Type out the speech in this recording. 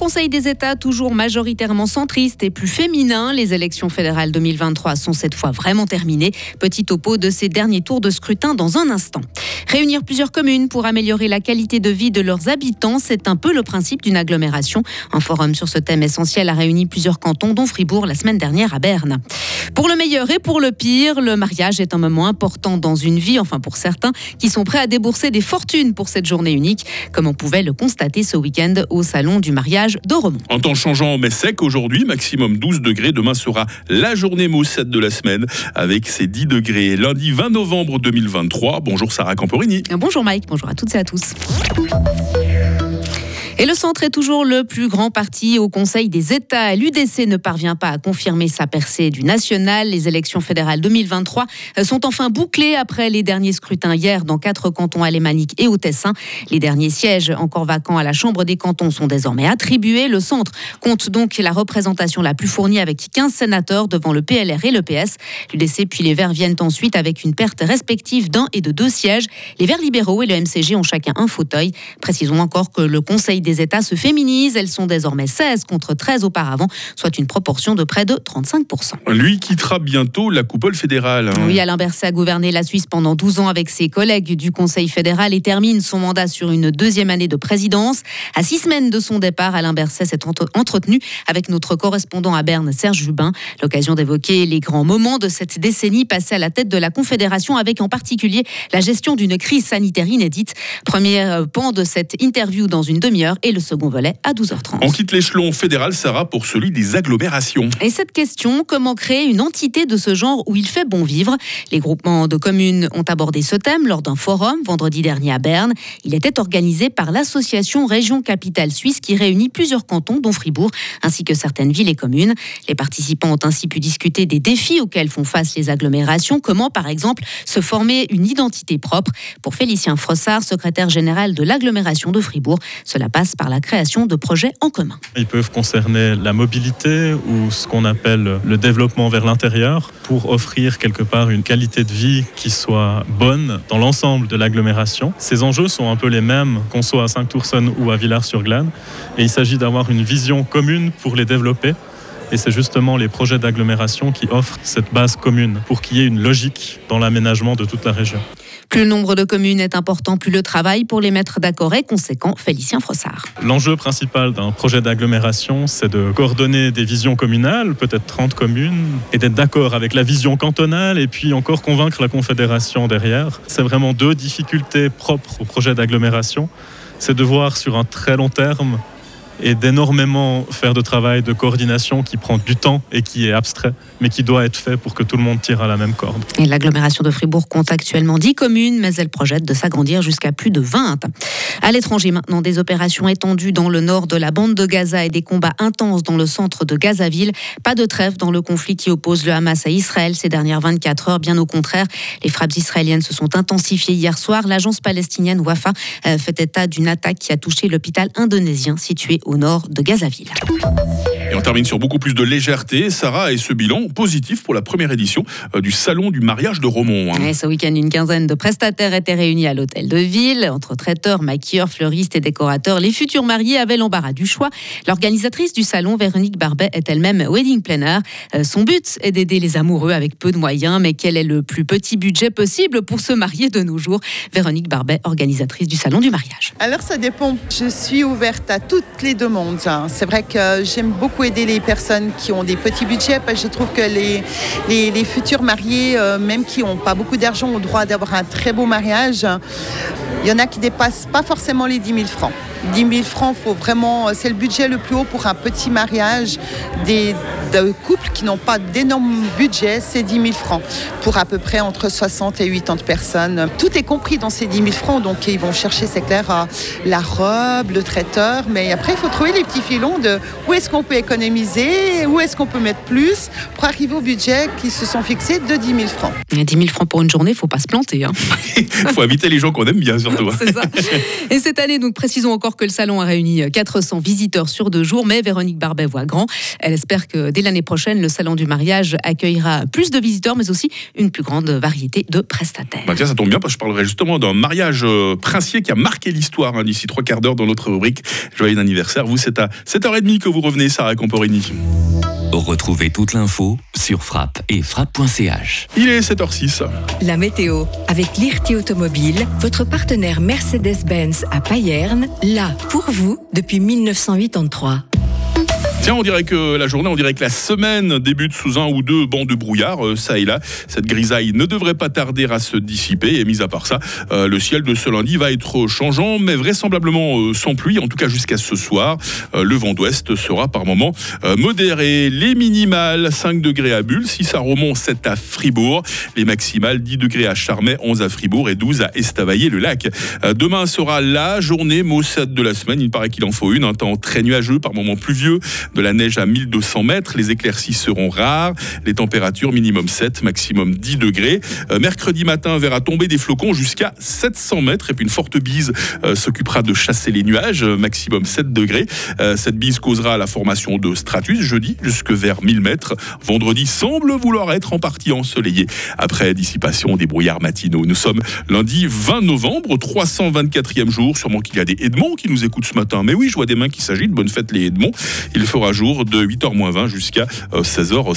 Conseil des États, toujours majoritairement centriste et plus féminin, les élections fédérales 2023 sont cette fois vraiment terminées. Petit topo de ces derniers tours de scrutin dans un instant. Réunir plusieurs communes pour améliorer la qualité de vie de leurs habitants, c'est un peu le principe d'une agglomération. Un forum sur ce thème essentiel a réuni plusieurs cantons, dont Fribourg la semaine dernière à Berne. Pour le meilleur et pour le pire, le mariage est un moment important dans une vie, enfin pour certains, qui sont prêts à débourser des fortunes pour cette journée unique, comme on pouvait le constater ce week-end au salon du mariage de Romont. En temps changeant, mais sec aujourd'hui, maximum 12 degrés. Demain sera la journée moussette de la semaine avec ses 10 degrés. Lundi 20 novembre 2023. Bonjour Sarah Camporini. Bonjour Mike, bonjour à toutes et à tous. Et le centre est toujours le plus grand parti au Conseil des États. L'UDC ne parvient pas à confirmer sa percée du national. Les élections fédérales 2023 sont enfin bouclées après les derniers scrutins hier dans quatre cantons alémaniques et au Tessin. Les derniers sièges encore vacants à la Chambre des cantons sont désormais attribués. Le centre compte donc la représentation la plus fournie avec 15 sénateurs devant le PLR et le PS. L'UDC puis les Verts viennent ensuite avec une perte respective d'un et de deux sièges. Les Verts libéraux et le MCG ont chacun un fauteuil. Précisons encore que le Conseil des les États se féminisent. Elles sont désormais 16 contre 13 auparavant, soit une proportion de près de 35%. Lui quittera bientôt la coupole fédérale. Hein. Oui, Alain Berset a gouverné la Suisse pendant 12 ans avec ses collègues du Conseil fédéral et termine son mandat sur une deuxième année de présidence. À six semaines de son départ, Alain Berset s'est entretenu avec notre correspondant à Berne, Serge Jubin. L'occasion d'évoquer les grands moments de cette décennie passée à la tête de la Confédération, avec en particulier la gestion d'une crise sanitaire inédite. Premier euh, pan de cette interview dans une demi-heure et le second volet à 12h30. On quitte l'échelon fédéral, Sarah, pour celui des agglomérations. Et cette question, comment créer une entité de ce genre où il fait bon vivre? Les groupements de communes ont abordé ce thème lors d'un forum vendredi dernier à Berne. Il était organisé par l'association Région Capitale Suisse qui réunit plusieurs cantons, dont Fribourg, ainsi que certaines villes et communes. Les participants ont ainsi pu discuter des défis auxquels font face les agglomérations, comment par exemple se former une identité propre? Pour Félicien Frossard, secrétaire général de l'agglomération de Fribourg, cela passe par la création de projets en commun. Ils peuvent concerner la mobilité ou ce qu'on appelle le développement vers l'intérieur pour offrir quelque part une qualité de vie qui soit bonne dans l'ensemble de l'agglomération. Ces enjeux sont un peu les mêmes qu'on soit à Saint-Tourson ou à Villars-sur-Glane et il s'agit d'avoir une vision commune pour les développer. Et c'est justement les projets d'agglomération qui offrent cette base commune pour qu'il y ait une logique dans l'aménagement de toute la région. Plus le nombre de communes est important, plus le travail pour les mettre d'accord est conséquent. Félicien Frossard. L'enjeu principal d'un projet d'agglomération, c'est de coordonner des visions communales, peut-être 30 communes, et d'être d'accord avec la vision cantonale et puis encore convaincre la Confédération derrière. C'est vraiment deux difficultés propres au projet d'agglomération. C'est de voir sur un très long terme et d'énormément faire de travail de coordination qui prend du temps et qui est abstrait, mais qui doit être fait pour que tout le monde tire à la même corde. Et l'agglomération de Fribourg compte actuellement 10 communes, mais elle projette de s'agrandir jusqu'à plus de 20. À l'étranger maintenant, des opérations étendues dans le nord de la bande de Gaza et des combats intenses dans le centre de Gazaville. Pas de trêve dans le conflit qui oppose le Hamas à Israël ces dernières 24 heures, bien au contraire. Les frappes israéliennes se sont intensifiées hier soir. L'agence palestinienne Wafa euh, fait état d'une attaque qui a touché l'hôpital indonésien situé au nord de Gazaville. On termine sur beaucoup plus de légèreté, Sarah, et ce bilan positif pour la première édition euh, du Salon du mariage de Romont. Hein. ce week-end, une quinzaine de prestataires étaient réunis à l'hôtel de ville. Entre traiteurs, maquilleurs, fleuristes et décorateurs, les futurs mariés avaient l'embarras du choix. L'organisatrice du salon, Véronique Barbet, est elle-même wedding planner. Euh, son but est d'aider les amoureux avec peu de moyens, mais quel est le plus petit budget possible pour se marier de nos jours? Véronique Barbet, organisatrice du Salon du mariage. Alors ça dépend. Je suis ouverte à toutes les demandes. Hein. C'est vrai que j'aime beaucoup aider les personnes qui ont des petits budgets parce que je trouve que les, futurs mariés, euh, même qui n'ont pas beaucoup d'argent, ont le droit d'avoir un très beau mariage. Il y en a qui dépassent pas forcément les 10 000 francs. 10 000 francs, faut vraiment, c'est le budget le plus haut pour un petit mariage des, de couples qui n'ont pas d'énormes budget, c'est 10 000 francs pour à peu près entre 60 et 80 personnes. Tout est compris dans ces 10 000 francs, donc ils vont chercher, c'est clair, la robe, le traiteur, mais après il faut trouver les petits filons de où est-ce qu'on peut économiser, où est-ce qu'on peut mettre plus pour arriver au budget qui se sont fixés de 10 000 francs. 10 000 francs pour une journée, il ne faut pas se planter. Il hein. faut inviter les gens qu'on aime bien surtout. c'est ça. Et cette année, donc précisons encore que le salon a réuni 400 visiteurs sur deux jours, mais Véronique Barbet voit grand. Elle espère que dès l'année prochaine, le salon du mariage accueillera plus de visiteurs, mais aussi une plus grande variété de prestataires. Bah tiens, ça tombe bien parce que je parlerai justement d'un mariage euh, princier qui a marqué l'histoire hein, d'ici trois quarts d'heure dans notre rubrique Joyeux anniversaire. Vous, c'est à 7h30 que vous revenez, Sarah Camporini. Retrouvez toute l'info sur frappe et frappe.ch. Il est 7h06. La météo avec l'IRT Automobile, votre partenaire Mercedes-Benz à Payerne, là pour vous depuis 1983. Tiens, on dirait que la journée, on dirait que la semaine débute sous un ou deux bancs de brouillard, euh, ça et là. Cette grisaille ne devrait pas tarder à se dissiper. Et mis à part ça, euh, le ciel de ce lundi va être changeant, mais vraisemblablement euh, sans pluie, en tout cas jusqu'à ce soir. le vent d'ouest sera par moments modéré. Les minimales, 5 degrés à Bulle, 6 à Romont, 7 à Fribourg. Les maximales, 10 degrés à Charmey, 11 à Fribourg et 12 à Estavayer-le-Lac. demain sera la journée maussade de la semaine. Il paraît qu'il en faut une. Un temps très nuageux, par moments pluvieux de la neige à 1200 mètres. Les éclaircies seront rares. Les températures minimum 7, maximum 10 degrés. Euh, mercredi matin, verra tomber des flocons jusqu'à 700 mètres. Et puis une forte bise euh, s'occupera de chasser les nuages, euh, maximum 7 degrés. cette bise causera la formation de stratus jeudi jusque vers 1000 mètres. Vendredi semble vouloir être en partie ensoleillé après dissipation des brouillards matinaux. Nous sommes lundi 20 novembre, 324e jour. Sûrement qu'il y a des Edmonds qui nous écoutent ce matin. Mais oui, je vois des mains qui s'agitent. Bonne fête les Edmonds. Il fera jour de 8h20 jusqu'à 16h50.